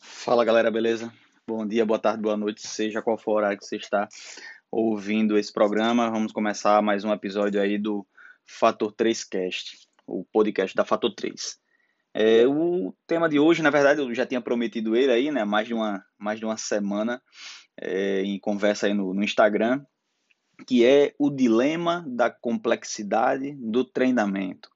Fala galera, beleza? Bom dia, boa tarde, boa noite, seja qual for a hora que você está ouvindo esse programa. Vamos começar mais um episódio aí do Fator 3 Cast, o podcast da Fator 3. É, o tema de hoje, na verdade, eu já tinha prometido ele aí, né? Mais de uma, mais de uma semana é, em conversa aí no, no Instagram, que é o dilema da complexidade do treinamento.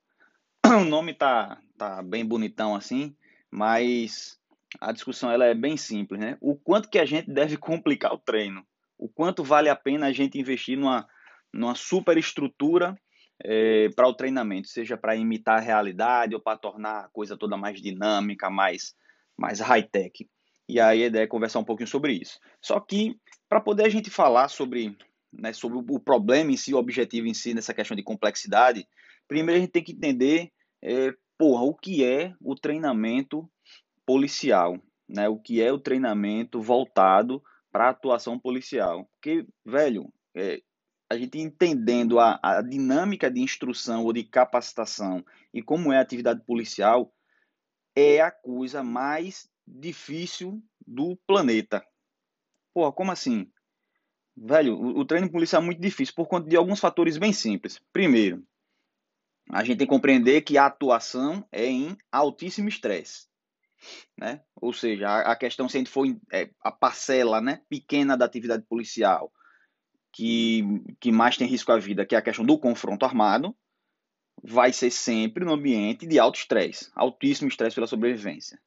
O nome tá, tá bem bonitão assim, mas a discussão ela é bem simples, né? O quanto que a gente deve complicar o treino? O quanto vale a pena a gente investir numa, numa superestrutura é, para o treinamento, seja para imitar a realidade ou para tornar a coisa toda mais dinâmica, mais, mais high-tech. E aí a ideia é conversar um pouquinho sobre isso. Só que, para poder a gente falar sobre, né, sobre o problema em si, o objetivo em si, nessa questão de complexidade, primeiro a gente tem que entender, é, porra, o que é o treinamento policial, né? O que é o treinamento voltado para a atuação policial. Porque, velho, é, a gente entendendo a, a dinâmica de instrução ou de capacitação e como é a atividade policial, é a coisa mais difícil do planeta. Porra, como assim? Velho, o, treino policial é muito difícil por conta de alguns fatores bem simples. Primeiro, a gente tem que compreender que a atuação é em altíssimo estresse né? Ou seja, a, a questão se a gente for é, a parcela, né, pequena da atividade policial que, que mais tem risco à vida, que é a questão do confronto armado, vai ser sempre no ambiente de alto estresse, altíssimo estresse pela sobrevivência.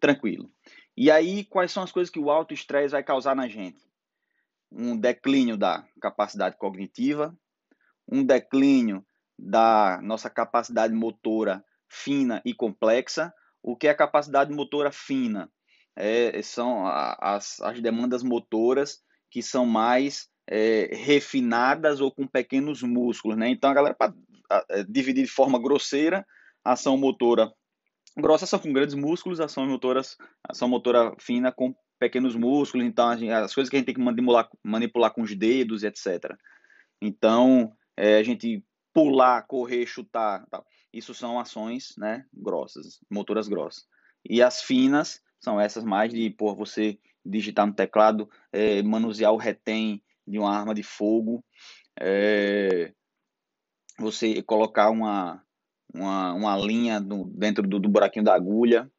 Tranquilo. E aí, quais são as coisas que o alto estresse vai causar na gente? Um declínio da capacidade cognitiva, um declínio da nossa capacidade motora fina e complexa, o que é a capacidade motora fina? É, são as, as demandas motoras que são mais é, refinadas ou com pequenos músculos, né? Então a galera para é, dividir de forma grosseira, ação motora grossa são com grandes músculos, ação motoras, ação motora fina com pequenos músculos, então as coisas que a gente tem que manipular, manipular com os dedos, etc. Então é, a gente pular, correr, chutar, tal. Isso são ações, né, grossas, motoras grossas. E as finas são essas mais de, por você digitar no teclado, é, manusear o retém de uma arma de fogo, é, você colocar uma, uma, uma linha no, dentro do, do buraquinho da agulha.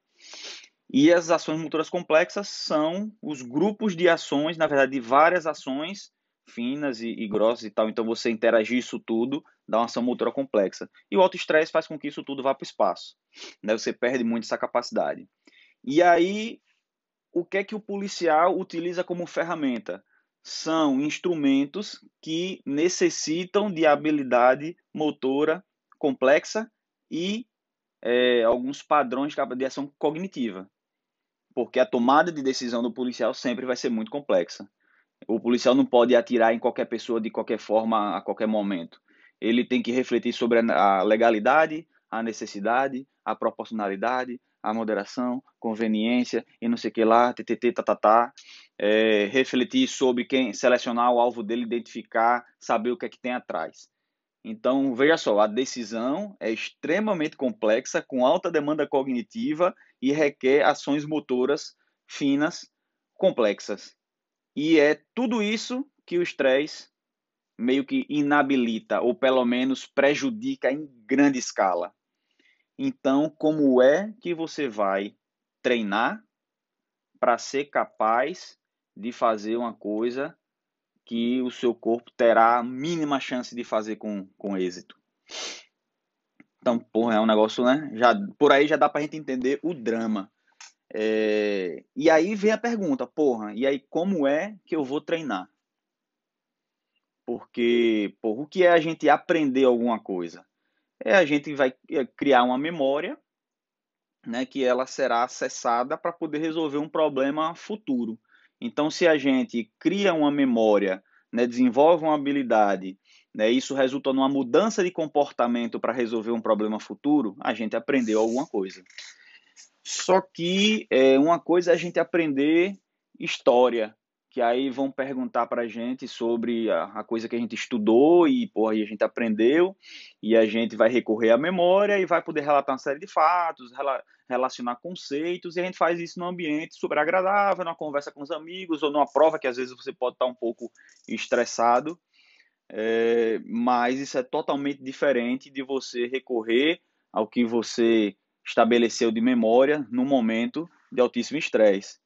E as ações motoras complexas são os grupos de ações, na verdade, de várias ações finas e, e grossas e tal. Então, você interagir isso tudo dá uma ação motora complexa. E o autoestresse faz com que isso tudo vá para o espaço. Né? Você perde muito essa capacidade. E aí, o que é que o policial utiliza como ferramenta? São instrumentos que necessitam de habilidade motora complexa e é, alguns padrões de ação cognitiva. Porque a tomada de decisão do policial sempre vai ser muito complexa. O policial não pode atirar em qualquer pessoa de qualquer forma a qualquer momento ele tem que refletir sobre a legalidade, a necessidade, a proporcionalidade, a moderação, conveniência e não sei o que lá, ttt, tatatá, é, refletir sobre quem, selecionar o alvo dele, identificar, saber o que é que tem atrás. Então, veja só, a decisão é extremamente complexa, com alta demanda cognitiva e requer ações motoras finas, complexas. E é tudo isso que o estresse meio que inabilita ou pelo menos prejudica em grande escala. Então, como é que você vai treinar para ser capaz de fazer uma coisa que o seu corpo terá a mínima chance de fazer com, com êxito? Então, porra, é um negócio, né? Já, por aí já dá para a gente entender o drama. É, e aí vem a pergunta, porra, e aí como é que eu vou treinar? Porque, por o que é a gente aprender alguma coisa? É a gente vai é, criar uma memória, né, que ela será acessada para poder resolver um problema futuro. Então, se a gente cria uma memória, né, desenvolve uma habilidade, né, isso resulta numa mudança de comportamento para resolver um problema futuro, a gente aprendeu alguma coisa. Só que é, uma coisa é a gente aprender história, que aí vão perguntar para a gente sobre a, a, coisa que a gente estudou e, porra, e a gente aprendeu, e a gente vai recorrer à memória e vai poder relatar uma série de fatos, rela, relacionar conceitos, e a gente faz isso num ambiente super agradável, numa conversa com os amigos, ou numa prova que às vezes você pode estar um pouco estressado, é, mas isso é totalmente diferente de você recorrer ao que você estabeleceu de memória no momento de altíssimo estresse.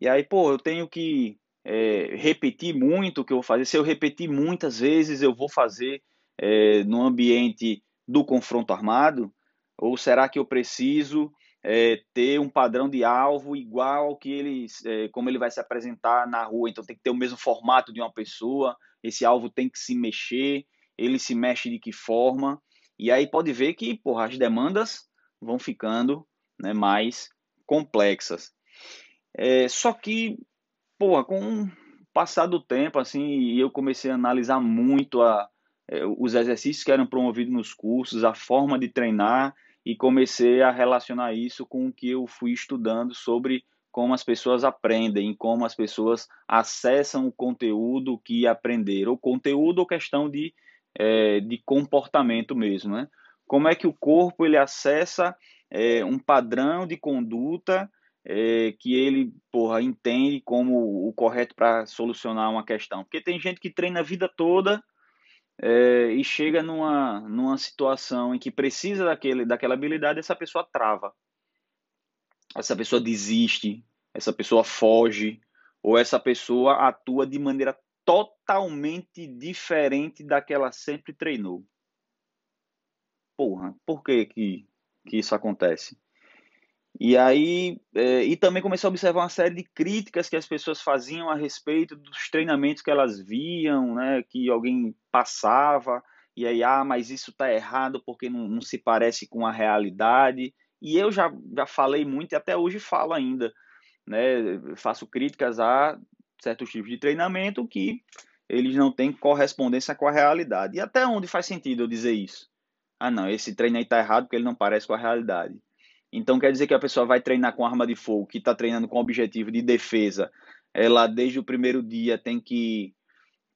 E aí, pô, eu tenho que é, repetir muito o que eu vou fazer. Se eu repetir muitas vezes, eu vou fazer é, no ambiente do confronto armado? Ou será que eu preciso é, ter um padrão de alvo igual ao que ele, é, como ele vai se apresentar na rua? Então tem que ter o mesmo formato de uma pessoa. Esse alvo tem que se mexer. Ele se mexe de que forma? E aí pode ver que porra, as demandas vão ficando né, mais complexas. É, só que Pô, com o passar do tempo, assim, eu comecei a analisar muito a, é, os exercícios que eram promovidos nos cursos, a forma de treinar, e comecei a relacionar isso com o que eu fui estudando sobre como as pessoas aprendem, como as pessoas acessam o conteúdo que aprenderam, o conteúdo ou questão de, é, de comportamento mesmo, né? Como é que o corpo ele acessa é, um padrão de conduta é, que ele, porra, entende como o correto para solucionar uma questão. Porque tem gente que treina a vida toda é, e chega numa, numa situação em que precisa daquele, daquela habilidade, essa pessoa trava. Essa pessoa desiste, essa pessoa foge, ou essa pessoa atua de maneira totalmente diferente da que ela sempre treinou. Porra, por que, que, que isso acontece? E aí, é, e também comecei a observar uma série de críticas que as pessoas faziam a respeito dos treinamentos que elas viam, né, que alguém passava, e aí, ah, mas isso está errado porque não, não, se parece com a realidade. E eu já, já falei muito e até hoje falo ainda, né, faço críticas a certos tipos de treinamento que eles não têm correspondência com a realidade. E até onde faz sentido eu dizer isso? Ah, não, esse treino aí está errado porque ele não parece com a realidade. Então quer dizer que a pessoa vai treinar com arma de fogo, que está treinando com objetivo de defesa, ela desde o primeiro dia tem que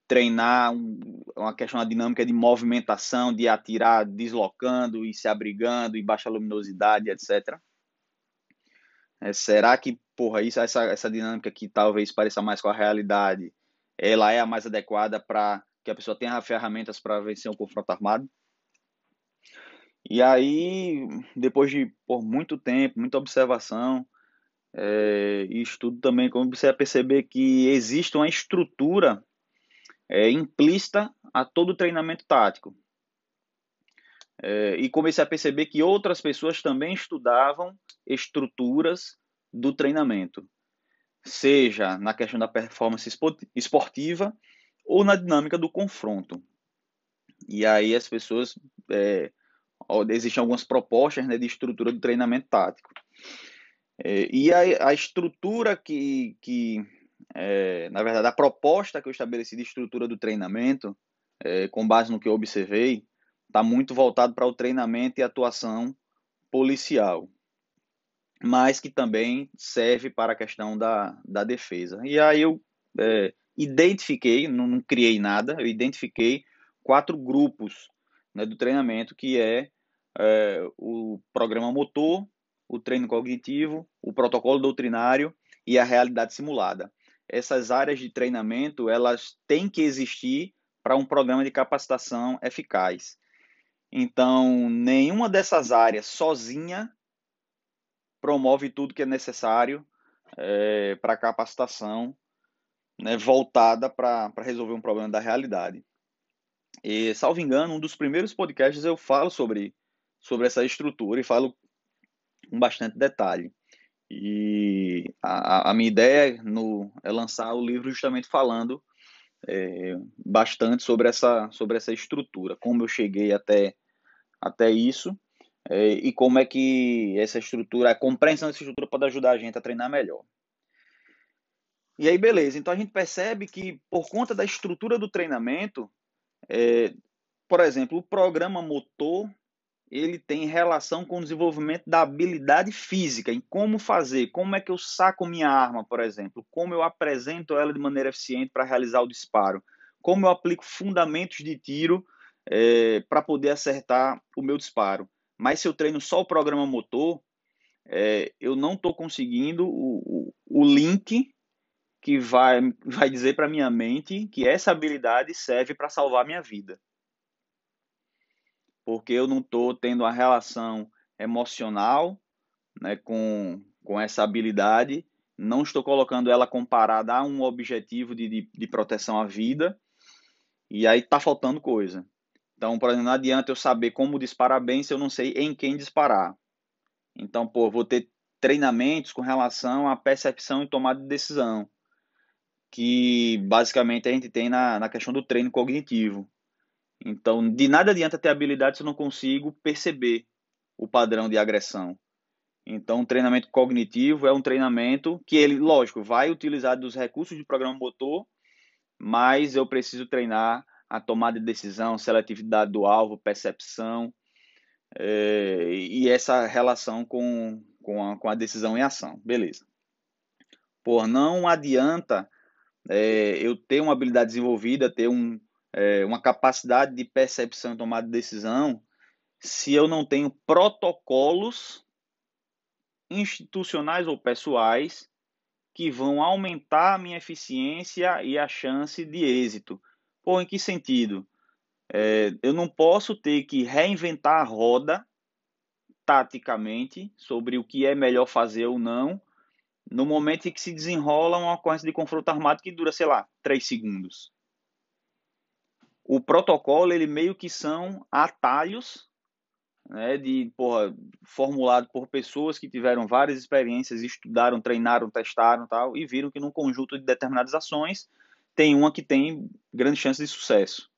treinar um, uma questão da dinâmica de movimentação, de atirar deslocando e se abrigando e baixa luminosidade, etc. É, será que, porra, isso, essa, essa dinâmica que talvez pareça mais com a realidade, ela é a mais adequada para que a pessoa tenha ferramentas para vencer um confronto armado? E aí, depois de por muito tempo, muita observação é, e estudo também, comecei a perceber que existe uma estrutura é, implícita a todo treinamento tático. É, e comecei a perceber que outras pessoas também estudavam estruturas do treinamento, seja na questão da performance esportiva ou na dinâmica do confronto. E aí as pessoas é, existem algumas propostas né, de estrutura de treinamento tático. É, e a, a, estrutura que, que é, na verdade, a proposta que eu estabeleci de estrutura do treinamento, é, com base no que eu observei, está muito voltado para o treinamento e atuação policial, mas que também serve para a questão da, da defesa. E aí eu é, identifiquei, não, não criei nada, eu identifiquei quatro grupos né, do treinamento, que é, é, o programa motor, o treino cognitivo, o protocolo doutrinário e a realidade simulada. Essas áreas de treinamento, elas têm que existir para um programa de capacitação eficaz. Então, nenhuma dessas áreas sozinha promove tudo que é necessário é, para capacitação né, voltada para resolver um problema da realidade. E, salvo engano, um dos primeiros podcasts eu falo sobre, sobre essa estrutura e falo com bastante detalhe. E a, a minha ideia no, é lançar o livro justamente falando é, bastante sobre essa, sobre essa estrutura, como eu cheguei até, até isso é, e como é que essa estrutura, a compreensão dessa estrutura pode ajudar a gente a treinar melhor. E aí, beleza. Então a gente percebe que por conta da estrutura do treinamento, é, por exemplo, o programa motor ele tem relação com o desenvolvimento da habilidade física, em como fazer, como é que eu saco minha arma, por exemplo, como eu apresento ela de maneira eficiente para realizar o disparo, como eu aplico fundamentos de tiro é, para poder acertar o meu disparo. Mas se eu treino só o programa motor, é, eu não estou conseguindo o, o, o link que vai, vai dizer para minha mente que essa habilidade serve para salvar minha vida porque eu não estou tendo uma relação emocional né, com, com essa habilidade, não estou colocando ela comparada a um objetivo de, de, de proteção à vida, e aí está faltando coisa. Então, por exemplo, não adianta eu saber como disparar bem se eu não sei em quem disparar. Então, pô, vou ter treinamentos com relação à percepção e tomada de decisão, que basicamente a gente tem na, na questão do treino cognitivo. Então, de nada adianta ter habilidade se eu não consigo perceber o padrão de agressão. Então, o treinamento cognitivo é um treinamento que ele, lógico, vai utilizar dos recursos de programa motor, mas eu preciso treinar a tomada de decisão, seletividade do alvo, percepção é, e essa relação com, com, a, com a decisão em ação. Beleza. Por não adianta é, eu ter uma habilidade desenvolvida, ter um, é, uma capacidade de percepção e tomada de decisão se eu não tenho protocolos institucionais ou pessoais que vão aumentar a minha eficiência e a chance de êxito. Pô, em que sentido? É, eu não posso ter que reinventar a roda taticamente sobre o que é melhor fazer ou não no momento em que se desenrola uma ocorrência de confronto armado que dura, sei lá, três segundos o protocolo ele meio que são atalhos né, de porra, formulado por pessoas que tiveram várias experiências, estudaram, treinaram, testaram tal e viram que num conjunto de determinadas ações tem uma que tem grande chance de sucesso.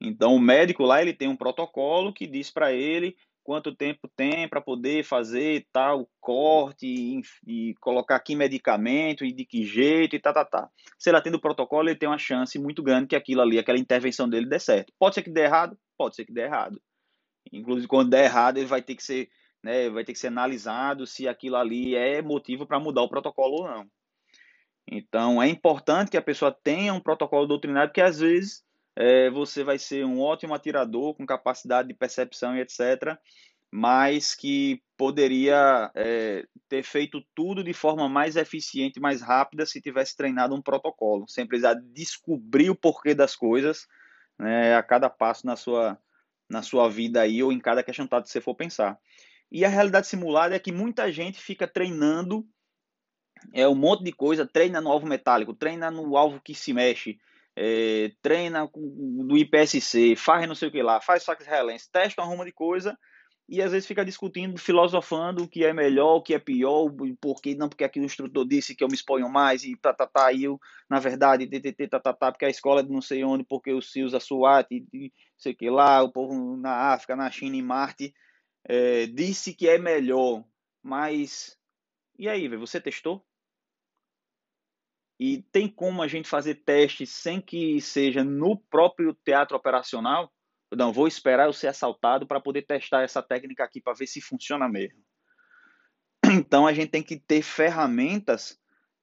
Então o médico lá ele tem um protocolo que diz para ele quanto tempo tem para poder fazer tal corte e, e, colocar aqui medicamento e de que jeito e tá, tá, tá. Se ele atende o protocolo, ele tem uma chance muito grande que aquilo ali, aquela intervenção dele dê certo. Pode ser que dê errado? Pode ser que dê errado. Inclusive, quando der errado, ele vai ter que ser, né, vai ter que ser analisado se aquilo ali é motivo para mudar o protocolo ou não. Então, é importante que a pessoa tenha um protocolo doutrinário, porque às vezes é, você vai ser um ótimo atirador com capacidade de percepção e etc., mas que poderia é, ter feito tudo de forma mais eficiente, mais rápida, se tivesse treinado um protocolo, sem precisar descobrir o porquê das coisas né, a cada passo na sua, na sua vida aí ou em cada questão que você for pensar. E a realidade simulada é que muita gente fica treinando é um monte de coisa, treina no alvo metálico, treina no alvo que se mexe, é, treina do IPSC, faz não sei o que lá, faz saques relenses, testa uma ruma de coisa e às vezes fica discutindo, filosofando o que é melhor, o que é pior, por que não, porque aqui o instrutor disse que eu me exponho mais e tá, tá, tá, e eu, na verdade, ttt, tá, tá, tá, porque a escola de não sei onde, porque o se usa SWAT, e sei que lá, o povo na África, na China e Marte, é, disse que é melhor, mas e aí, você testou? E tem como a gente fazer testes sem que seja no próprio teatro operacional? Não, vou esperar eu ser assaltado para poder testar essa técnica aqui para ver se funciona mesmo. Então a gente tem que ter ferramentas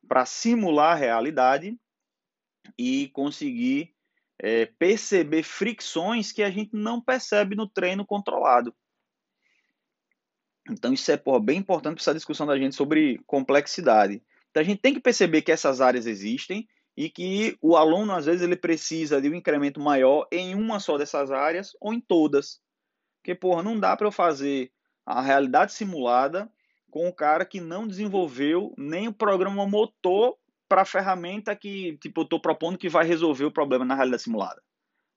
para simular a realidade e conseguir é, perceber fricções que a gente não percebe no treino controlado. Então isso é porra, bem importante para essa discussão da gente sobre complexidade. Então a gente tem que perceber que essas áreas existem e que o aluno às vezes ele precisa de um incremento maior em uma só dessas áreas ou em todas. Porque porra, não dá para eu fazer a realidade simulada com o cara que não desenvolveu nem o programa motor para a ferramenta que tipo eu estou propondo que vai resolver o problema na realidade simulada.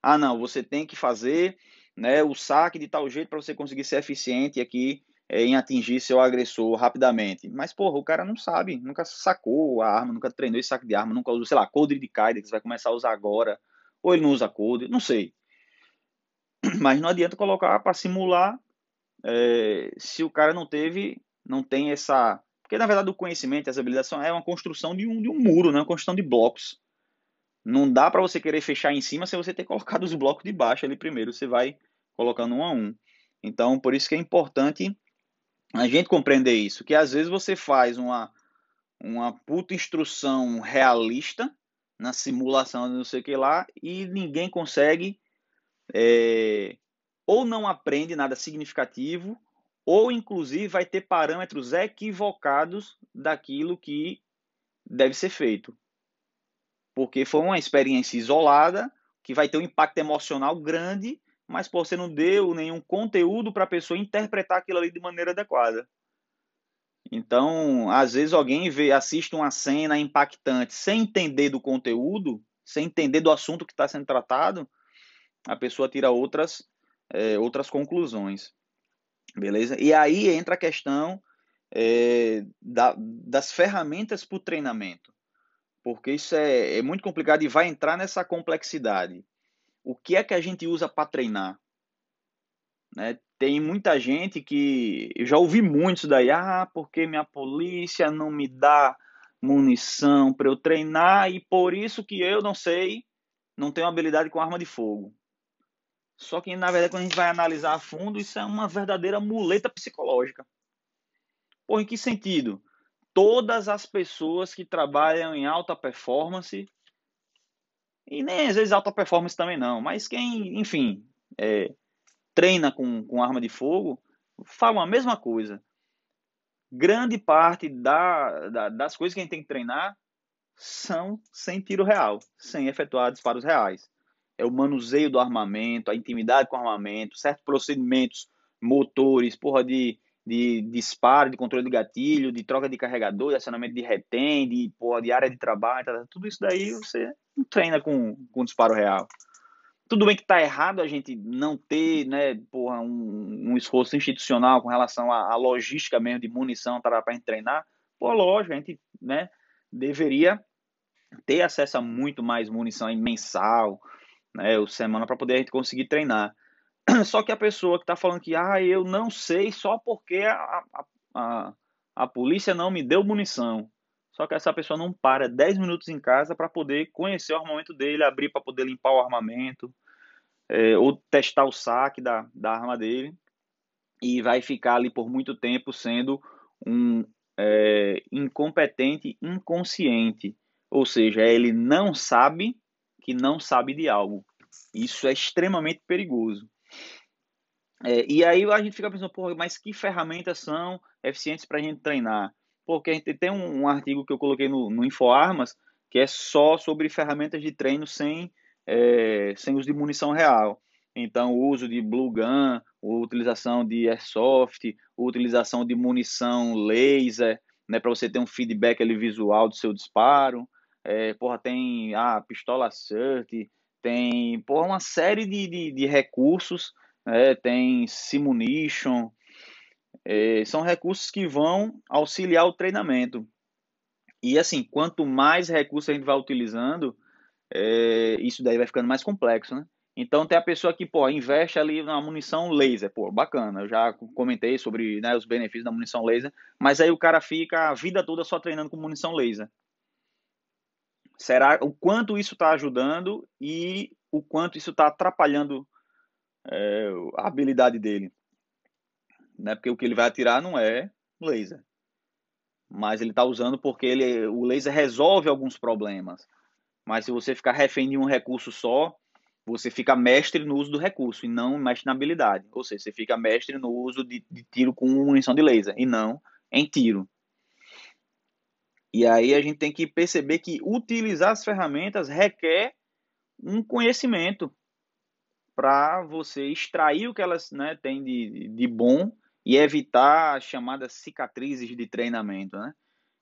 Ah, não, você tem que fazer né, o saque de tal jeito para você conseguir ser eficiente aqui em atingir seu agressor rapidamente. Mas, porra, o cara não sabe, nunca sacou a arma, nunca treinou esse saque de arma, nunca usou, sei lá, coldre de Kaida, que você vai começar a usar agora, ou ele não usa coldre, não sei. Mas não adianta colocar para simular é, se o cara não teve, não tem essa... Porque, na verdade, o conhecimento, as habilidades são, é uma construção de um, de um muro, né? uma construção de blocos. Não dá para você querer fechar em cima sem você ter colocado os blocos de baixo ali primeiro. Você vai colocando um a um. Então, por isso que é importante a gente compreender isso, que às vezes você faz uma, uma puta instrução realista na simulação de não sei o que lá e ninguém consegue é, ou não aprende nada significativo ou inclusive vai ter parâmetros equivocados daquilo que deve ser feito. Porque foi uma experiência isolada que vai ter um impacto emocional grande, mas pô, você não deu nenhum conteúdo para a pessoa interpretar aquilo ali de maneira adequada. Então, às vezes alguém vê, assiste uma cena impactante sem entender do conteúdo, sem entender do assunto que está sendo tratado, a pessoa tira outras, é, outras conclusões. Beleza? E aí entra a questão é, da, das ferramentas para o treinamento. Porque isso é, é muito complicado e vai entrar nessa complexidade. O que é que a gente usa para treinar? Né? Tem muita gente que. Eu já ouvi muito isso daí. Ah, porque minha polícia não me dá munição para eu treinar e por isso que eu não sei, não tenho habilidade com arma de fogo. Só que, na verdade, quando a gente vai analisar a fundo, isso é uma verdadeira muleta psicológica. Por em que sentido? Todas as pessoas que trabalham em alta performance, e nem às vezes alta performance também não, mas quem, enfim, é, treina com, com arma de fogo, falam a mesma coisa. Grande parte da, da, das coisas que a gente tem que treinar são sem tiro real, sem efetuar disparos reais é o manuseio do armamento, a intimidade com o armamento, certos procedimentos motores, porra, de, de, de disparo, de controle de gatilho, de troca de carregador, de acionamento de retém, de, porra, de área de trabalho, tá, tudo isso daí você não treina com, com disparo real. Tudo bem que está errado a gente não ter né, porra, um, um esforço institucional com relação à, logística mesmo de munição para a gente treinar. Pô, lógico, a gente né, deveria ter acesso a muito mais munição mensal, né, o semana para poder a gente conseguir treinar. Só que a pessoa que está falando que ah, eu não sei só porque a, a, a, a polícia não me deu munição. Só que essa pessoa não para 10 minutos em casa para poder conhecer o armamento dele, abrir para poder limpar o armamento, é, ou testar o saque da, da arma dele, e vai ficar ali por muito tempo sendo um é, incompetente inconsciente. Ou seja, ele não sabe que não sabe de algo. Isso é extremamente perigoso. É, e aí a gente fica pensando, porra, mas que ferramentas são eficientes para a gente treinar? Porque a gente tem um, um artigo que eu coloquei no, no InfoArmas que é só sobre ferramentas de treino sem, é, sem uso de munição real. Então, o uso de blue gun, utilização de airsoft, utilização de munição laser, né, para você ter um feedback ali visual do seu disparo. É, porra, tem a ah, pistola cert, tem porra, uma série de, de, de recursos, né? tem Simunition, é, são recursos que vão auxiliar o treinamento. E assim, quanto mais recursos a gente vai utilizando, é, isso daí vai ficando mais complexo, né? Então tem a pessoa que, pô, investe ali na munição laser, pô, bacana. Eu já comentei sobre né, os benefícios da munição laser, mas aí o cara fica a vida toda só treinando com munição laser. Será o quanto isso está ajudando e o quanto isso está atrapalhando é, a habilidade dele. Né? Porque o que ele vai atirar não é laser. Mas ele está usando porque ele, o laser resolve alguns problemas. Mas se você ficar refém de um recurso só, você fica mestre no uso do recurso e não mestre na habilidade. Ou seja, você fica mestre no uso de, de tiro com munição de laser e não em tiro. E aí a gente tem que perceber que utilizar as ferramentas requer um conhecimento para você extrair o que elas né, têm de, de bom e evitar as chamadas cicatrizes de treinamento, né?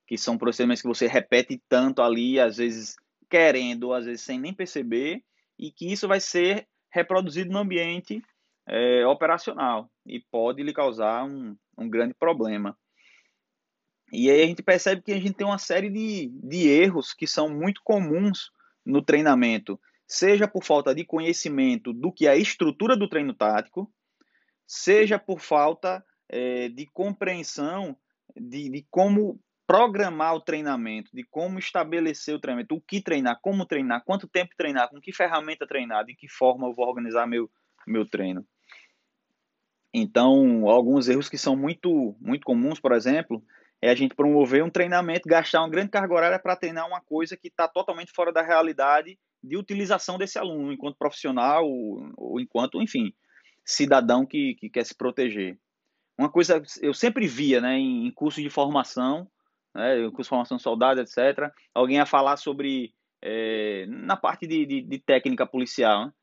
Que são procedimentos que você repete tanto ali, às vezes querendo, às vezes sem nem perceber, e que isso vai ser reproduzido no ambiente é, operacional e pode lhe causar um, um grande problema. E aí a gente percebe que a gente tem uma série de, de erros que são muito comuns no treinamento, seja por falta de conhecimento do que é a estrutura do treino tático, seja por falta é, de compreensão de, de como programar o treinamento, de como estabelecer o treinamento, o que treinar, como treinar, quanto tempo treinar, com que ferramenta treinar, de que forma eu vou organizar meu, meu treino. Então, alguns erros que são muito, muito comuns, por exemplo, é a gente promover um treinamento, gastar uma grande carga horária para treinar uma coisa que está totalmente fora da realidade de utilização desse aluno, enquanto profissional ou, ou enquanto, enfim, cidadão que, que, quer se proteger. Uma coisa eu sempre via né, em, curso de formação, né, curso de formação de soldado, etc., alguém ia falar sobre, é, na parte de, de, de técnica policial, né?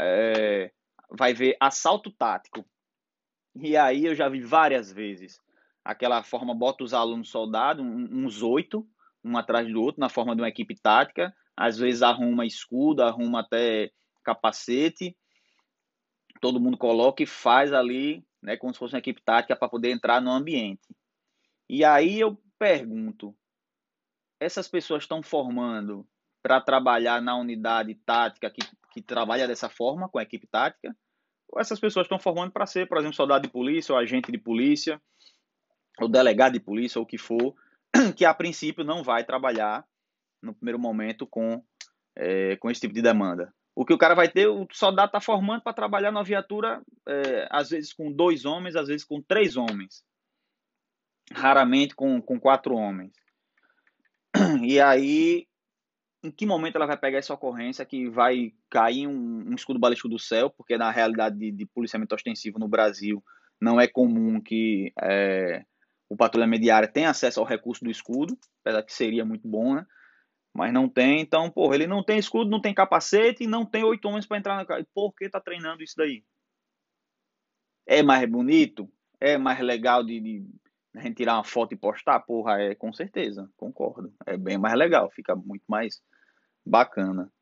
é, vai ver assalto tático. E aí eu já vi várias vezes aquela forma, bota os alunos soldados, uns oito, um atrás do outro, na forma de uma equipe tática, às vezes arruma escudo, arruma até capacete, todo mundo coloca e faz ali, né, como se fosse uma equipe tática para poder entrar no ambiente. E aí eu pergunto, essas pessoas estão formando para trabalhar na unidade tática que, que trabalha dessa forma, com a equipe tática? Ou essas pessoas estão formando para ser, por exemplo, soldado de polícia, ou agente de polícia, ou delegado de polícia, ou o que for, que a princípio não vai trabalhar no primeiro momento com, é, com esse tipo de demanda. O que o cara vai ter, o soldado está formando para trabalhar na viatura, é, às vezes com dois homens, às vezes com três homens. Raramente com, com quatro homens. E aí, em que momento ela vai pegar essa ocorrência que vai cair um, um escudo balístico do céu? Porque na realidade de, de policiamento ostensivo no Brasil não é comum que é, o patrulhamento diário tenha acesso ao recurso do escudo, apesar que seria muito bom, né? Mas não tem. Então, porra, ele não tem escudo, não tem capacete e não tem oito homens para entrar na casa. Por que tá treinando isso daí? É mais bonito? É mais legal de, de a gente tirar uma foto e postar? Porra, é com certeza, concordo. É bem mais legal, fica muito mais bacana.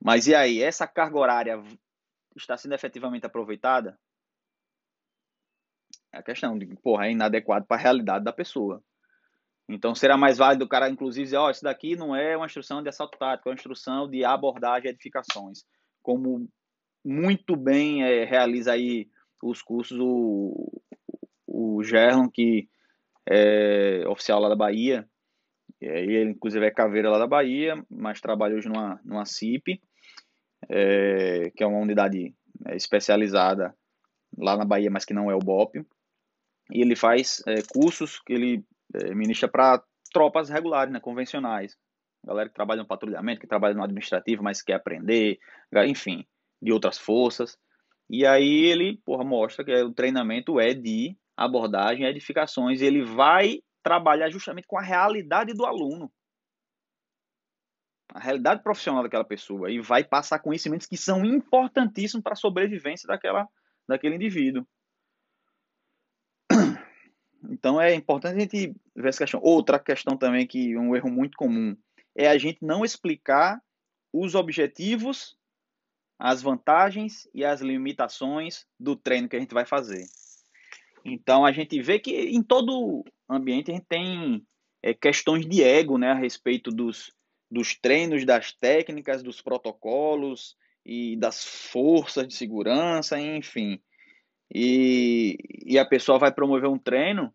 Mas e aí, essa carga horária está sendo efetivamente aproveitada? É a questão de, porra, é inadequado para a realidade da pessoa. Então será mais válido o cara, inclusive, dizer, ó, oh, isso daqui não é uma instrução de assalto tático, é uma instrução de abordagem e edificações. Como muito bem é, realiza aí os cursos o, o Gerlon, que é oficial lá da Bahia, e ele inclusive é caveira lá da Bahia, mas trabalha hoje numa, numa CIP, é, que é uma unidade é, especializada lá na Bahia, mas que não é o BOP. E ele faz é, cursos que ele é, ministra para tropas regulares, né, convencionais. Galera que trabalha no patrulhamento, que trabalha no administrativo, mas quer aprender, enfim, de outras forças. E aí ele, porra, mostra que o treinamento é de abordagem, edificações, e ele vai trabalhar justamente com a realidade do aluno. A realidade profissional daquela pessoa e vai passar conhecimentos que são importantíssimos para a sobrevivência daquela, daquele indivíduo. Então é importante a gente ver essa questão. Outra questão também que é um erro muito comum é a gente não explicar os objetivos, as vantagens e as limitações do treino que a gente vai fazer. Então a gente vê que em todo ambiente a gente tem é, questões de ego né, a respeito dos, dos treinos, das técnicas, dos protocolos e das forças de segurança, enfim e, e a pessoa vai promover um treino,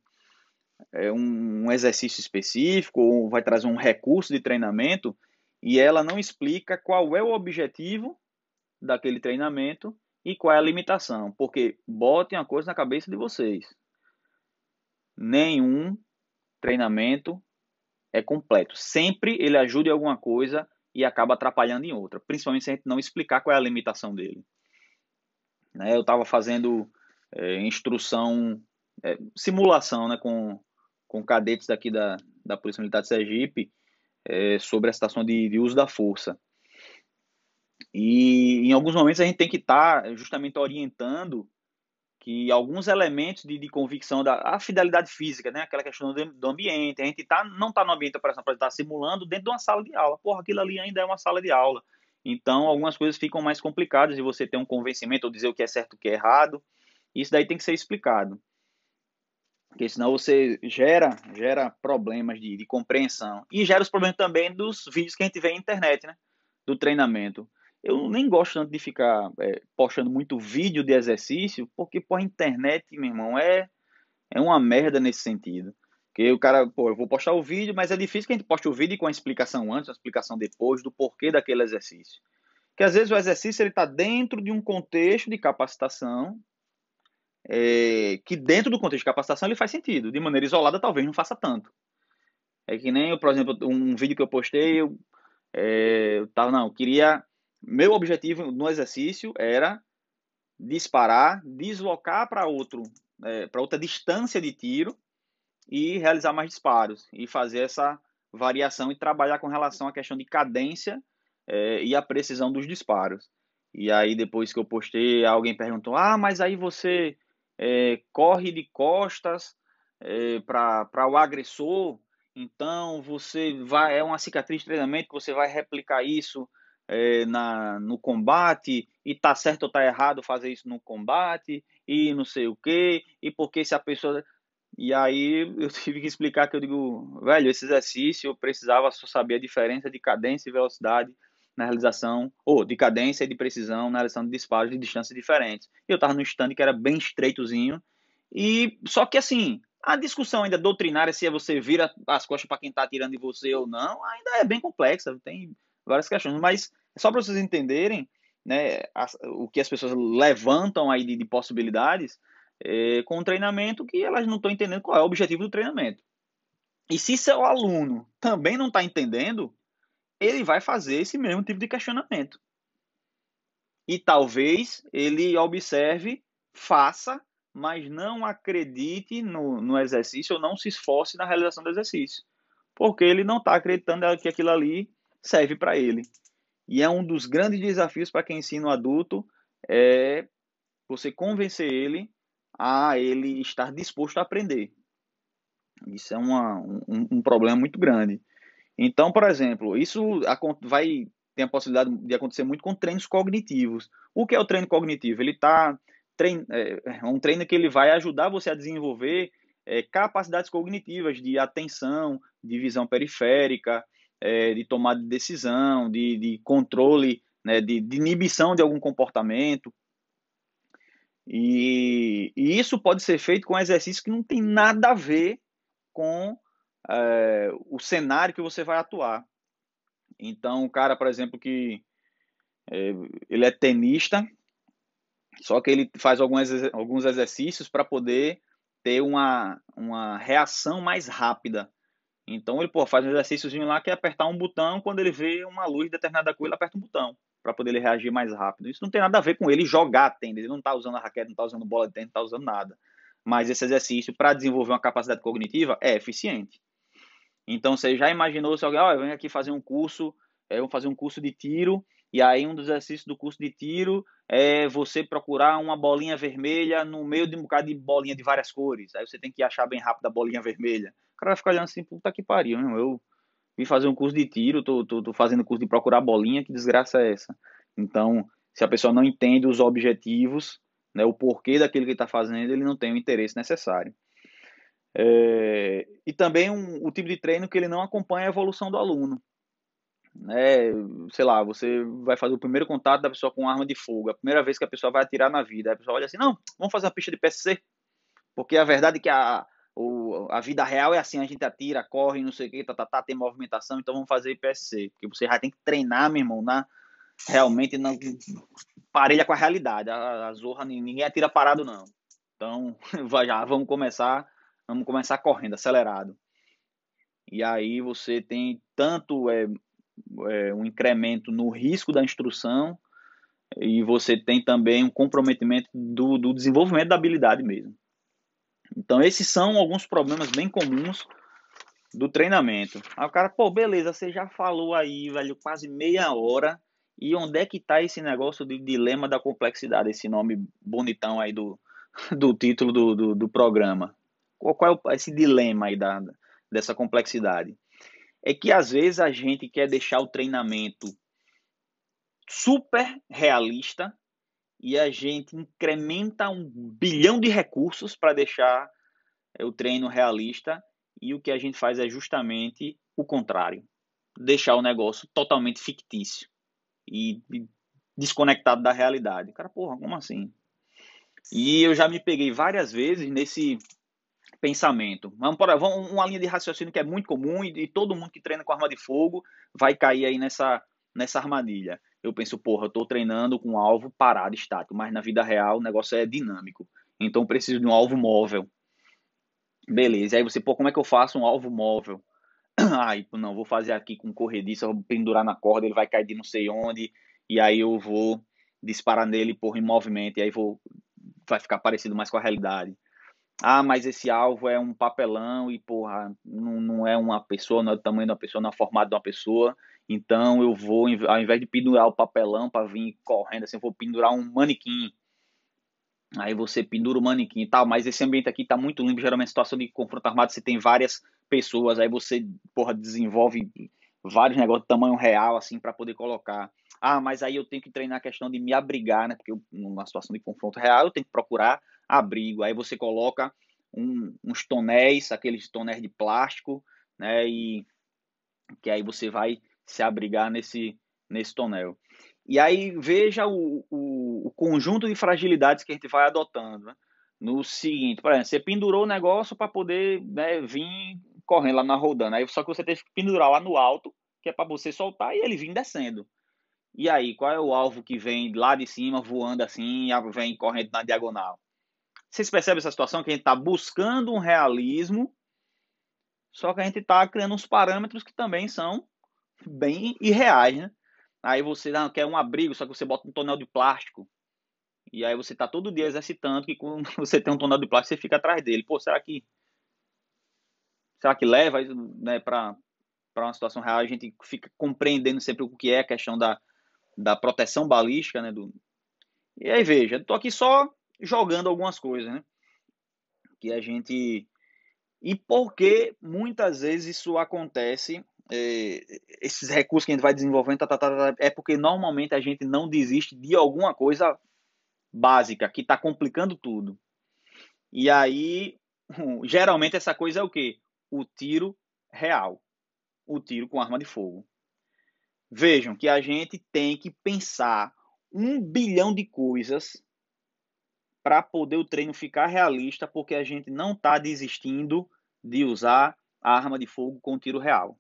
é, um, exercício específico, ou vai trazer um recurso de treinamento, e ela não explica qual é o objetivo daquele treinamento e qual é a limitação. Porque botem uma coisa na cabeça de vocês. Nenhum treinamento é completo. Sempre ele ajuda em alguma coisa e acaba atrapalhando em outra. Principalmente se a gente não explicar qual é a limitação dele. Né, eu estava fazendo é, instrução, é, simulação né, com, com cadetes daqui da, da Polícia Militar de Sergipe é, sobre a situação de, de, uso da força. E em alguns momentos a gente tem que estar tá justamente orientando que alguns elementos de, de convicção da a fidelidade física, né, aquela questão do, do ambiente, a gente tá, não está no ambiente operacional para estar simulando dentro de uma sala de aula. Porra, aquilo ali ainda é uma sala de aula. Então, algumas coisas ficam mais complicadas de você ter um convencimento ou dizer o que é certo e o que é errado. Isso daí tem que ser explicado. Porque senão você gera, gera problemas de, de compreensão. E gera os problemas também dos vídeos que a gente vê na internet, né? Do treinamento. Eu nem gosto tanto de ficar é, postando muito vídeo de exercício, porque, pô, a internet, meu irmão, é, é uma merda nesse sentido. Porque o cara, pô, eu vou postar o vídeo, mas é difícil que a gente poste o vídeo com a explicação antes, a explicação depois, do porquê daquele exercício. Que às vezes o exercício ele está dentro de um contexto de capacitação é, que dentro do contexto de capacitação ele faz sentido. De maneira isolada, talvez não faça tanto. É que nem, por exemplo, um vídeo que eu postei, eu, é, eu tava, não, eu queria. Meu objetivo no exercício era disparar, deslocar para outro, é, para outra distância de tiro e realizar mais disparos e fazer essa variação e trabalhar com relação à questão de cadência é, e a precisão dos disparos. E aí depois que eu postei, alguém perguntou: ah, mas aí você é, corre de costas é, para o agressor, então você vai é uma cicatriz de treinamento que você vai replicar isso é, na, no combate. E tá certo ou tá errado fazer isso no combate e não sei o que e porque se a pessoa e aí eu tive que explicar que eu digo velho esse exercício eu precisava só saber a diferença de cadência e velocidade na realização ou de cadência e de precisão na realização de disparos de distâncias diferentes. E eu tava no stand que era bem estreitozinho. E só que assim a discussão ainda doutrinária se é você vira as costas para quem está atirando em você ou não ainda é bem complexa tem várias questões, mas só para vocês entenderem né, o que as pessoas levantam aí de, de possibilidades é, com o treinamento que elas não estão entendendo qual é o objetivo do treinamento. E se seu aluno também não está entendendo, ele vai fazer esse mesmo tipo de questionamento. E talvez ele observe, faça, mas não acredite no, no exercício ou não se esforce na realização do exercício. Porque ele não está acreditando que aquilo ali serve para ele. E é um dos grandes desafios para quem ensina o adulto é você convencer ele a ele estar disposto a aprender. Isso é uma, um, um problema muito grande. Então, por exemplo, isso vai tem a possibilidade de acontecer muito com treinos cognitivos. O que é o treino cognitivo? Ele está é, é um treino que ele vai ajudar você a desenvolver é, capacidades cognitivas de atenção, de visão periférica, é, de tomada de decisão, de, de controle, né, de, de, inibição de algum comportamento. E, e, isso pode ser feito com exercícios que não tem nada a ver com é, o cenário que você vai atuar. Então, o cara, por exemplo, que é, ele é tenista, só que ele faz alguns, alguns exercícios para poder ter uma, uma reação mais rápida então ele pô, faz um exercíciozinho lá que é apertar um botão, quando ele vê uma luz de determinada cor, ele aperta um botão para poder ele reagir mais rápido. Isso não tem nada a ver com ele jogar tênis, ele não está usando a raquete, não está usando bola de tênis, não está usando nada. Mas esse exercício para desenvolver uma capacidade cognitiva é eficiente. Então você já imaginou se alguém, ó, oh, eu venho aqui fazer um curso, é, eu vou fazer um curso de tiro, e aí um dos exercícios do curso de tiro é você procurar uma bolinha vermelha no meio de um bocado de bolinha de várias cores. Aí você tem que achar bem rápido a bolinha vermelha. O cara vai ficar olhando assim, puta que pariu, meu. eu vim fazer um curso de tiro, tô, tô, tô fazendo curso de procurar bolinha, que desgraça é essa? Então, se a pessoa não entende os objetivos, né, o porquê daquilo que está fazendo, ele não tem o interesse necessário. É, e também um, o tipo de treino que ele não acompanha a evolução do aluno. Né, sei lá, você vai fazer o primeiro contato da pessoa com arma de fogo, a primeira vez que a pessoa vai atirar na vida, a pessoa olha assim, não, vamos fazer uma pista de PSC, porque a verdade é que a, o, a vida real é assim, a gente atira, corre, não sei o que, tá, tá, tá, tem movimentação, então vamos fazer IPSC. Porque você já tem que treinar, meu irmão, na, realmente na, parelha com a realidade. A, a zorra, ninguém atira parado, não. Então, já, vamos começar, vamos começar correndo, acelerado. E aí você tem tanto é, é, um incremento no risco da instrução e você tem também um comprometimento do, do desenvolvimento da habilidade mesmo. Então, esses são alguns problemas bem comuns do treinamento. Aí o cara, pô, beleza, você já falou aí, velho, quase meia hora. E onde é que tá esse negócio de dilema da complexidade, esse nome bonitão aí do, do título do, do, do programa? Qual, é esse dilema aí da, dessa complexidade? É que às vezes a gente quer deixar o treinamento super realista e a gente incrementa um bilhão de recursos para deixar é, o treino realista e o que a gente faz é justamente o contrário, deixar o negócio totalmente fictício e desconectado da realidade. Cara, porra, como assim? E eu já me peguei várias vezes nesse pensamento. Vamos para uma linha de raciocínio que é muito comum e, e todo mundo que treina com arma de fogo vai cair aí nessa nessa armadilha eu penso, porra, eu tô treinando com um alvo parado, estático, mas na vida real o negócio é dinâmico. Então preciso de um alvo móvel. Beleza. Aí você, pô, como é que eu faço um alvo móvel? Aí, não, vou fazer aqui com corrediça, vou pendurar na corda, ele vai cair de não sei onde, e aí eu vou disparar nele por em movimento, e aí vou vai ficar parecido mais com a realidade. Ah, mas esse alvo é um papelão e, porra, não, não é uma pessoa, não é do tamanho de uma pessoa, não é formato de uma pessoa. Então eu vou, ao invés de pendurar o papelão para vir correndo, assim, eu vou pendurar um manequim Aí você pendura o manequim e tal, mas esse ambiente aqui tá muito limpo. Geralmente, situação de confronto armado, você tem várias pessoas, aí você, porra, desenvolve vários negócios de tamanho real, assim, para poder colocar. Ah, mas aí eu tenho que treinar a questão de me abrigar, né? Porque eu, numa situação de confronto real, eu tenho que procurar abrigo. Aí você coloca um, uns tonéis, aqueles tonéis de plástico, né? E que aí você vai se abrigar nesse, nesse tonel. E aí veja o, o, o, conjunto de fragilidades que a gente vai adotando. Né? No seguinte, por exemplo, você pendurou o negócio para poder né, vir correndo lá na rodando. Aí só que você teve que pendurar lá no alto, que é para você soltar e ele vir descendo. E aí, qual é o alvo que vem lá de cima voando assim vem correndo na diagonal? Vocês percebem essa situação que a gente está buscando um realismo, só que a gente está criando uns parâmetros que também são bem irreais, né? Aí você ah, quer um abrigo, só que você bota um tonel de plástico. E aí você tá todo dia exercitando que quando você tem um tonel de plástico, você fica atrás dele. Pô, será que será que leva né, para uma situação real? A gente fica compreendendo sempre o que é a questão da, da proteção balística, né? Do... E aí, veja, tô aqui só jogando algumas coisas, né? Que a gente. E por que muitas vezes isso acontece é, esses recursos que a gente vai desenvolvendo tá, tá, tá, é porque normalmente a gente não desiste de alguma coisa básica que está complicando tudo. E aí, geralmente essa coisa é o que? O tiro real, o tiro com arma de fogo. Vejam que a gente tem que pensar um bilhão de coisas para poder o treino ficar realista, porque a gente não está desistindo de usar a arma de fogo com tiro real.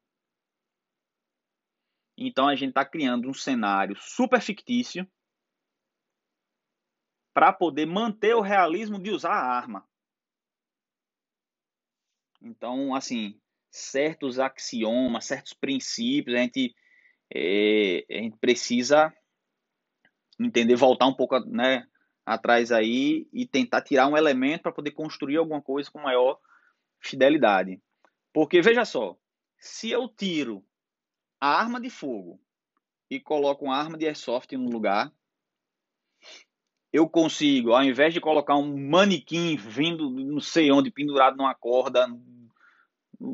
Então a gente está criando um cenário super fictício para poder manter o realismo de usar a arma. Então, assim, certos axiomas, certos princípios, a gente, é, a gente precisa entender, voltar um pouco né, atrás aí e tentar tirar um elemento para poder construir alguma coisa com maior fidelidade. Porque, veja só, se eu tiro a arma de fogo e coloco uma arma de airsoft no lugar, eu consigo, ao invés de colocar um manequim vindo não sei onde, pendurado numa corda,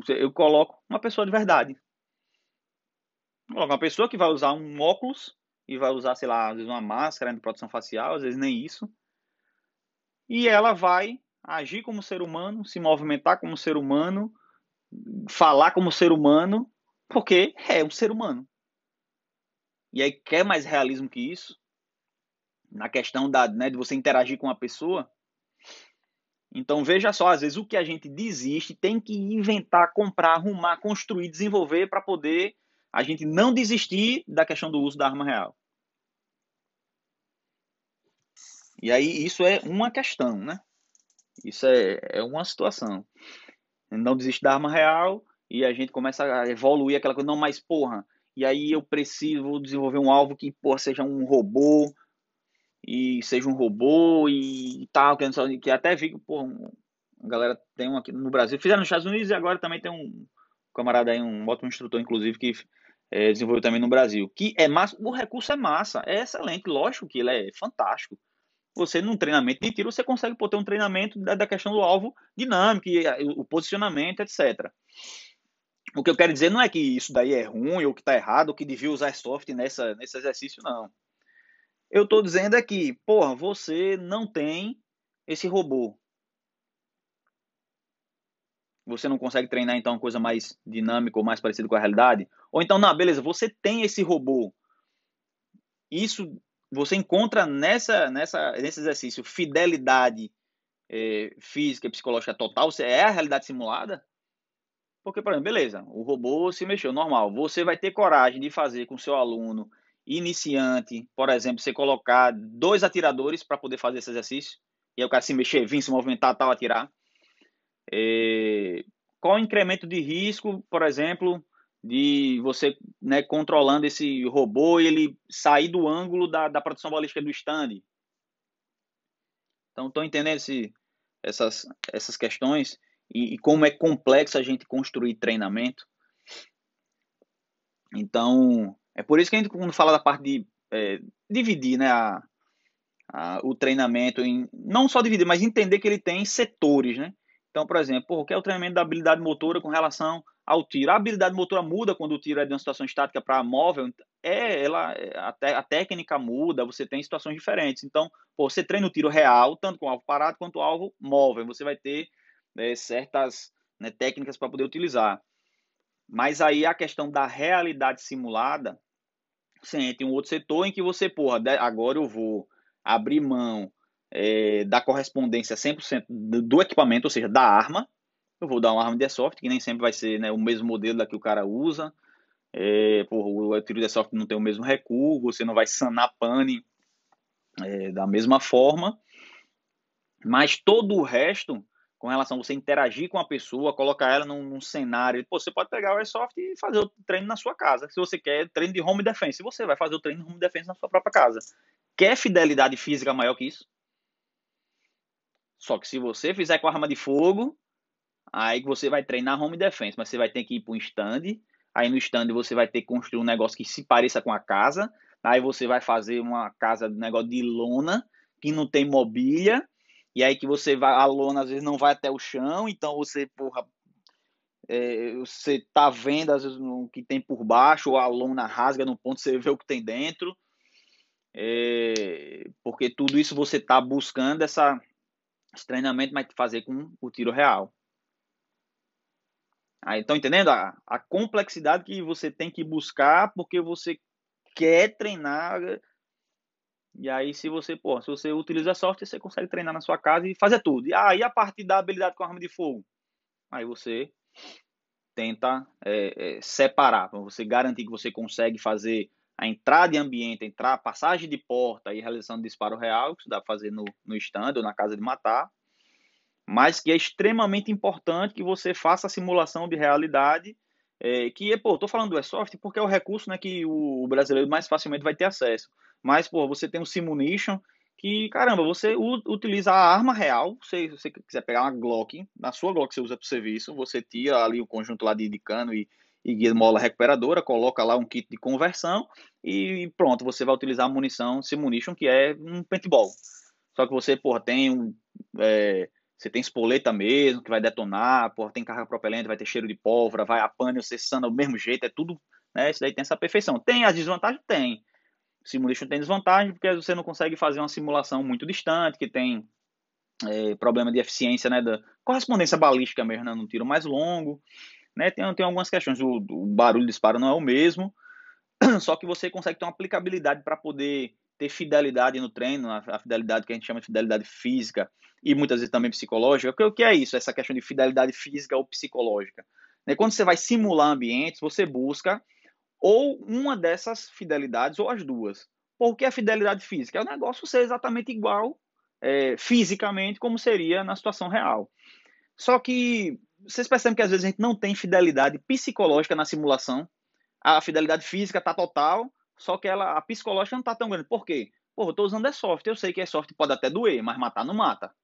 eu coloco uma pessoa de verdade. Uma pessoa que vai usar um óculos e vai usar, sei lá, às vezes uma máscara de proteção facial, às vezes nem isso. E ela vai agir como ser humano, se movimentar como ser humano, falar como ser humano porque é um ser humano. E aí, quer mais realismo que isso? Na questão da, né, de você interagir com a pessoa? Então, veja só, às vezes o que a gente desiste tem que inventar, comprar, arrumar, construir, desenvolver para poder a gente não desistir da questão do uso da arma real. E aí, isso é uma questão, né? Isso é, é uma situação. Não desiste da arma real, e a gente começa a evoluir aquela coisa, não, mais porra, e aí eu preciso desenvolver um alvo que, porra, seja um robô, e seja um robô e tal, que, que até vi que, porra, a galera tem um aqui no Brasil, fizeram nos Estados Unidos e agora também tem um camarada aí, um ótimo instrutor, inclusive, que é, também no Brasil, que é massa, o recurso é massa, é excelente, lógico que ele é fantástico, você num treinamento de tiro, você consegue ter um treinamento da, da questão do alvo dinâmico, o posicionamento, etc. O que eu quero dizer não é que isso daí é ruim ou que está errado ou que devia usar soft nessa, nesse exercício, não. Eu estou dizendo é que, porra, você não tem esse robô. Você não consegue treinar então uma coisa mais dinâmica ou mais parecida com a realidade? Ou então, não, beleza, você tem esse robô. Isso você encontra nessa, nessa, nesse exercício fidelidade é, física e psicológica total? Você é a realidade simulada? Porque, por exemplo, beleza, o robô se mexeu, normal. Você vai ter coragem de fazer com seu aluno iniciante, por exemplo, você colocar dois atiradores para poder fazer esse exercício e aí o cara se mexer, vir, se movimentar, tal, atirar. Qual o incremento de risco, por exemplo, de você né, controlando esse robô e ele sair do ângulo da, da produção balística do stand? Então, estão entendendo esse, essas, essas questões e, e como é complexo a gente construir treinamento? Então, é por isso que a gente, quando fala da parte de é, dividir né, a, a, o treinamento em. Não só dividir, mas entender que ele tem setores, né? Então, por exemplo, o que é o treinamento da habilidade motora com relação ao tiro? A habilidade motora muda quando o tiro é de uma situação estática para móvel. É, ela, a, a, técnica muda, você tem situações diferentes. Então, pô, você treina o tiro real, tanto com o alvo parado quanto alvo móvel. Você vai ter né, certas né, técnicas para poder utilizar. Mas aí a questão da realidade simulada, você entra em um outro setor em que você, porra, agora eu vou abrir mão é, da correspondência 100% do equipamento, ou seja, da arma. Eu vou dar uma arma de airsoft, que nem sempre vai ser né, o mesmo modelo da que o cara usa. É, o tiro de airsoft não tem o mesmo recuo, você não vai sanar pane é, da mesma forma. Mas todo o resto com relação a você interagir com a pessoa, colocar ela num, num, cenário. Pô, você pode pegar o Airsoft e fazer o treino na sua casa. Se você quer treino de home defense, você vai fazer o treino de home defense na sua própria casa. Quer fidelidade física maior que isso? Só que se você fizer com arma de fogo, aí você vai treinar home defense, mas você vai ter que ir para um stand. Aí no stand você vai ter que construir um negócio que se pareça com a casa. Aí você vai fazer uma casa, um negócio de lona, que não tem mobília e aí que você vai, a lona às vezes não vai até o chão, então você, porra, é, você tá vendo às vezes o que tem por baixo, ou a lona rasga no ponto, você vê o que tem dentro. É, porque tudo isso você tá buscando essa, esse treinamento, mas fazer com o tiro real. Aí, estão entendendo a, a complexidade que você tem que buscar porque você quer treinar e aí, se você, pô, se você utiliza software, você consegue treinar na sua casa e fazer tudo. E aí, a partir da habilidade com arma de fogo, aí você tenta é, é, separar, para você garantir que você consegue fazer a entrada em ambiente, entrar, passagem de porta e realização de disparo real, que dá para fazer no, no stand ou na casa de matar, mas que é extremamente importante que você faça a simulação de realidade, é, que, pô, tô falando do Airsoft porque é o recurso né, que o brasileiro mais facilmente vai ter acesso. Mas, pô, você tem um Simunition que, caramba, você utiliza a arma real. Se você quiser pegar uma Glock, na sua Glock você usa para o serviço, você tira ali o conjunto lá de, de cano e, e guia mola recuperadora, coloca lá um kit de conversão e pronto, você vai utilizar a munição Simunition, que é um paintball. Só que você, porra, tem um. É, você tem espoleta mesmo, que vai detonar, porra, tem carga propelente, vai ter cheiro de pólvora, vai a pane, você sana do mesmo jeito, é tudo, né? Isso daí tem essa perfeição. Tem as desvantagens? Tem. Simulation tem desvantagem porque você não consegue fazer uma simulação muito distante, que tem é, problema de eficiência, né, da correspondência balística mesmo, né, tiro mais longo, né, tem, tem algumas questões, o, o barulho de disparo não é o mesmo, só que você consegue ter uma aplicabilidade para poder ter fidelidade no treino, a, a, fidelidade que a gente chama de fidelidade física e muitas vezes também psicológica. O que é isso? Essa questão de fidelidade física ou psicológica. Né? Quando você vai simular ambientes, você busca ou uma dessas fidelidades, ou as duas. Porque a fidelidade física é o negócio ser exatamente igual é, fisicamente como seria na situação real. Só que vocês percebem que às vezes a gente não tem fidelidade psicológica na simulação. A fidelidade física está total, só que ela, a psicológica não está tão grande. Por quê? Pô, eu estou usando software, eu sei que software pode até doer, mas matar não mata.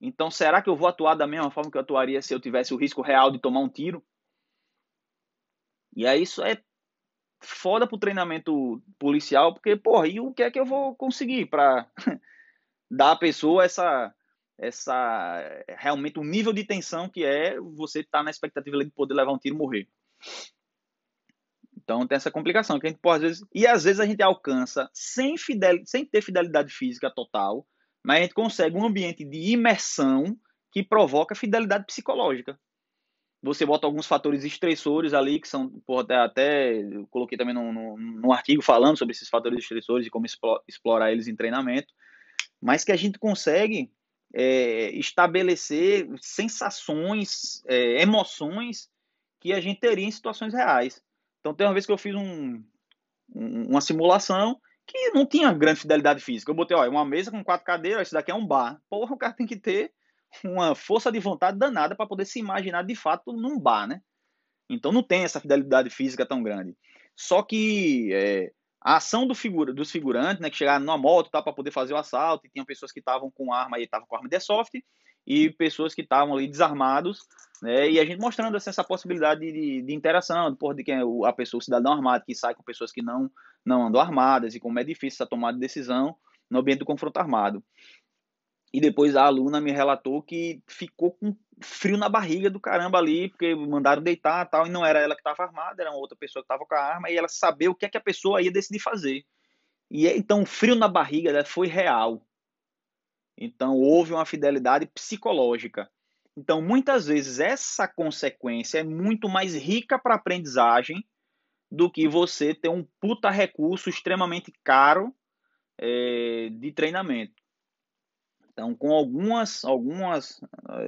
Então, será que eu vou atuar da mesma forma que eu atuaria se eu tivesse o risco real de tomar um tiro? E aí isso é foda pro treinamento policial, porque, porra, e o que é que eu vou conseguir para dar à pessoa essa essa realmente o um nível de tensão que é você estar tá na expectativa de poder levar um tiro e morrer. Então tem essa complicação que a gente pode às vezes e às vezes a gente alcança sem fidel, sem ter fidelidade física total, mas a gente consegue um ambiente de imersão que provoca fidelidade psicológica você bota alguns fatores estressores ali, que são, pô, até, eu coloquei também num, num, artigo falando sobre esses fatores estressores e como explorar eles em treinamento, mas que a gente consegue é, estabelecer sensações, é, emoções que a gente teria em situações reais. Então, tem uma vez que eu fiz um, um, uma simulação que não tinha grande fidelidade física. Eu botei, ó, uma mesa com quatro cadeiras, isso daqui é um bar. Porra, o cara tem que ter uma força de vontade danada para poder se imaginar de fato num bar, né? Então não tem essa fidelidade física tão grande. Só que é, a ação do figura, dos figurantes, né, que chegaram numa moto tá, para poder fazer o assalto, e tinham pessoas que estavam com arma e estavam com arma de soft, e pessoas que estavam ali desarmados, né, e a gente mostrando assim, essa possibilidade de, de interação, por de quem é a pessoa, o cidadão armado, que sai com pessoas que não, não andam armadas, e como é difícil essa tomada de decisão no ambiente do confronto armado. E depois a aluna me relatou que ficou com frio na barriga do caramba ali, porque mandaram deitar tal, e não era ela que estava armada, era outra pessoa que estava com a arma, e ela saber o que é que a pessoa ia decidir fazer. E então o frio na barriga foi real. Então houve uma fidelidade psicológica. Então muitas vezes essa consequência é muito mais rica para aprendizagem do que você ter um puta recurso extremamente caro é, de treinamento. Então, com algumas, algumas,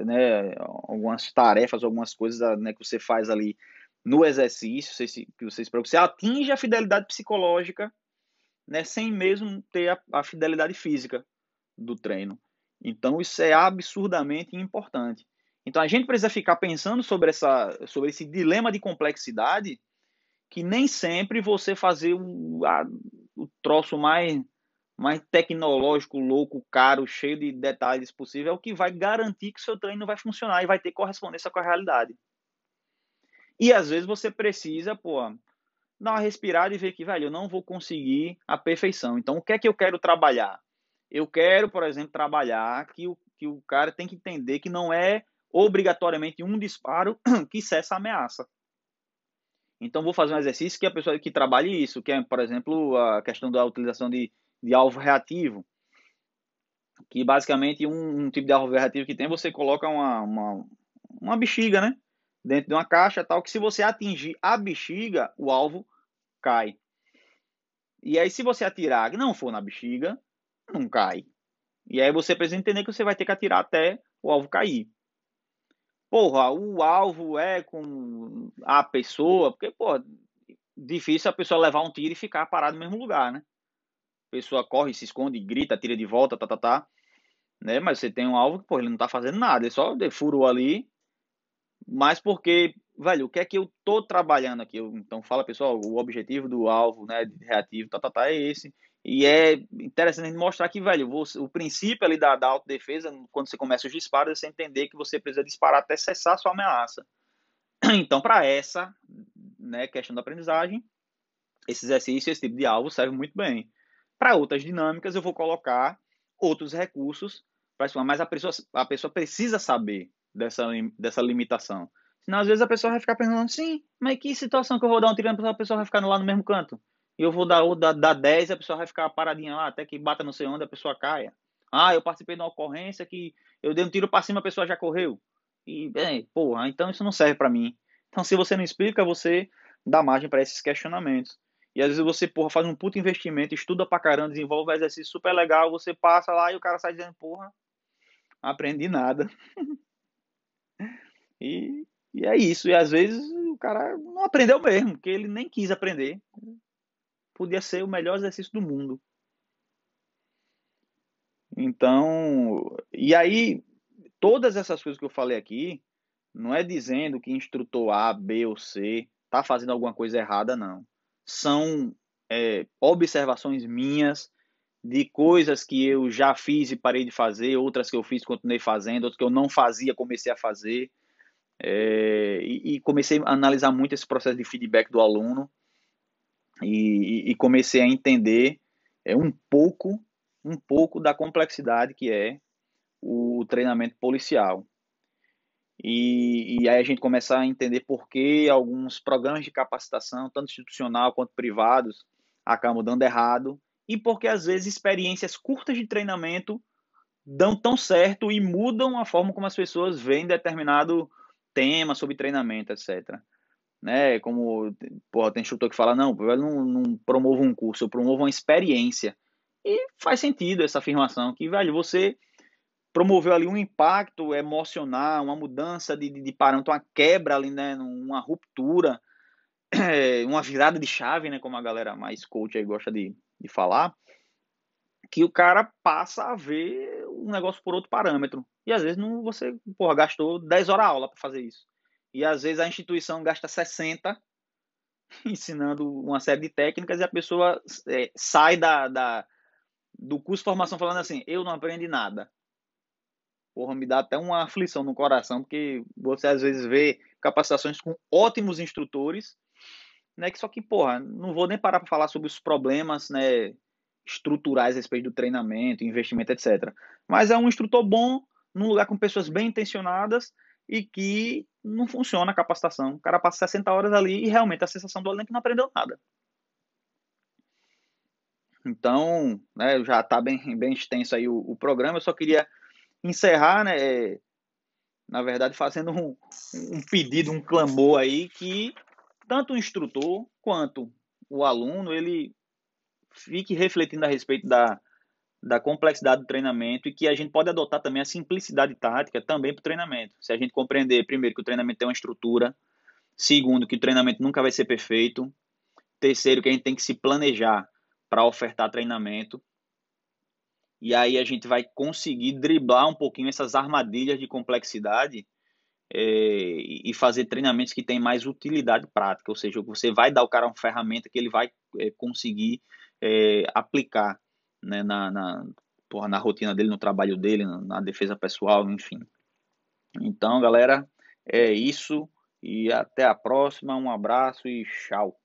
né, algumas tarefas, algumas coisas né, que você faz ali no exercício, que você espera você atinge a fidelidade psicológica, né, sem mesmo ter a, a fidelidade física do treino. Então, isso é absurdamente importante. Então, a gente precisa ficar pensando sobre, essa, sobre esse dilema de complexidade, que nem sempre você fazer o, a, o troço mais mais tecnológico, louco, caro, cheio de detalhes possível, é o que vai garantir que o seu treino vai funcionar e vai ter correspondência com a realidade. E às vezes você precisa, pô, dar uma respirada e ver que, velho, eu não vou conseguir a perfeição. Então, o que é que eu quero trabalhar? Eu quero, por exemplo, trabalhar que o, que o cara tem que entender que não é obrigatoriamente um disparo que cessa a ameaça. Então, vou fazer um exercício que a pessoa que trabalhe isso, que é, por exemplo, a questão da utilização de de alvo reativo, que basicamente um, um, tipo de alvo reativo que tem, você coloca uma, uma, uma bexiga, né? Dentro de uma caixa tal, que se você atingir a bexiga, o alvo cai. E aí, se você atirar e não for na bexiga, não cai. E aí você precisa entender que você vai ter que atirar até o alvo cair. Porra, o alvo é com a pessoa, porque, pô, difícil a pessoa levar um tiro e ficar parado no mesmo lugar, né? Pessoa corre, se esconde, grita, tira de volta, tá, tá, tá. Né? Mas você tem um alvo que, pô, ele não tá fazendo nada, ele só furou ali. Mas porque, velho, o que é que eu tô trabalhando aqui? Então, fala, pessoal, o objetivo do alvo, né, de reativo, tá, tá, tá, é esse. E é interessante mostrar que, velho, você, o princípio ali da, da autodefesa, quando você começa os disparos, é você entender que você precisa disparar até cessar sua ameaça. Então, para essa né, questão da aprendizagem, esse exercício, esse tipo de alvo serve muito bem. Para outras dinâmicas, eu vou colocar outros recursos para isso, mas a pessoa, a pessoa precisa saber dessa, dessa limitação. Senão, às vezes, a pessoa vai ficar pensando, sim, mas que situação que eu vou dar um tiro a pessoa vai ficar lá no mesmo canto? E eu vou dar, dar, 10 e a pessoa vai ficar paradinha lá, até que bata não sei onde a pessoa caia. Ah, eu participei de uma ocorrência que eu dei um tiro para cima a pessoa já correu. E, bem, porra, então isso não serve para mim. Então, se você não explica, você dá margem para esses questionamentos. E às vezes você, porra, faz um puto investimento, estuda pra caramba, desenvolve um exercício super legal, você passa lá e o cara sai dizendo, porra, aprendi nada. e, e é isso. E às vezes o cara não aprendeu mesmo, porque ele nem quis aprender. Podia ser o melhor exercício do mundo. Então, e aí, todas essas coisas que eu falei aqui, não é dizendo que instrutor A, B ou C tá fazendo alguma coisa errada, não são é, observações minhas de coisas que eu já fiz e parei de fazer, outras que eu fiz continuei fazendo, outras que eu não fazia, comecei a fazer. É, e, e, comecei a analisar muito esse processo de feedback do aluno e, e comecei a entender é, um pouco um pouco da complexidade que é o treinamento policial. E, e aí a gente começa a entender por que alguns programas de capacitação, tanto institucional quanto privados, acabam dando errado e porque às vezes experiências curtas de treinamento dão tão certo e mudam a forma como as pessoas veem determinado tema sobre treinamento, etc. Né? Como porra, tem instrutor que fala, não, eu não, não promovo um curso, eu promovo uma experiência. E faz sentido essa afirmação, que, velho, você promoveu ali um impacto emocional, uma mudança de, de, de parâmetro, uma quebra ali, né, uma ruptura, uma virada de chave, né, como a galera mais coach aí gosta de, de falar, que o cara passa a ver um negócio por outro parâmetro. E às vezes não, você porra, gastou 10 horas aula para fazer isso. E às vezes a instituição gasta 60 ensinando uma série de técnicas e a pessoa é, sai da, da, do curso de formação falando assim, eu não aprendi nada. Porra, me dá até uma aflição no coração, porque você às vezes vê capacitações com ótimos instrutores, né, que só que, porra, não vou nem parar para falar sobre os problemas, né, estruturais a respeito do treinamento, investimento, etc. Mas é um instrutor bom, num lugar com pessoas bem intencionadas e que não funciona a capacitação. O cara passa 60 horas ali e realmente a sensação do aluno é que não aprendeu nada. Então, né, já está bem, bem extenso aí o, o, programa. Eu só queria encerrar, né, na verdade, fazendo um, um pedido, um clamor aí que tanto o instrutor quanto o aluno ele fique refletindo a respeito da, da complexidade do treinamento e que a gente pode adotar também a simplicidade tática também para o treinamento. Se a gente compreender, primeiro, que o treinamento tem uma estrutura, segundo, que o treinamento nunca vai ser perfeito, terceiro, que a gente tem que se planejar para ofertar treinamento, e aí a gente vai conseguir driblar um pouquinho essas armadilhas de complexidade é, e fazer treinamentos que têm mais utilidade prática, ou seja, você vai dar ao cara uma ferramenta que ele vai é, conseguir é, aplicar né, na, na, porra, na rotina dele, no trabalho dele, na, na defesa pessoal, enfim. Então, galera, é isso e até a próxima. Um abraço e tchau.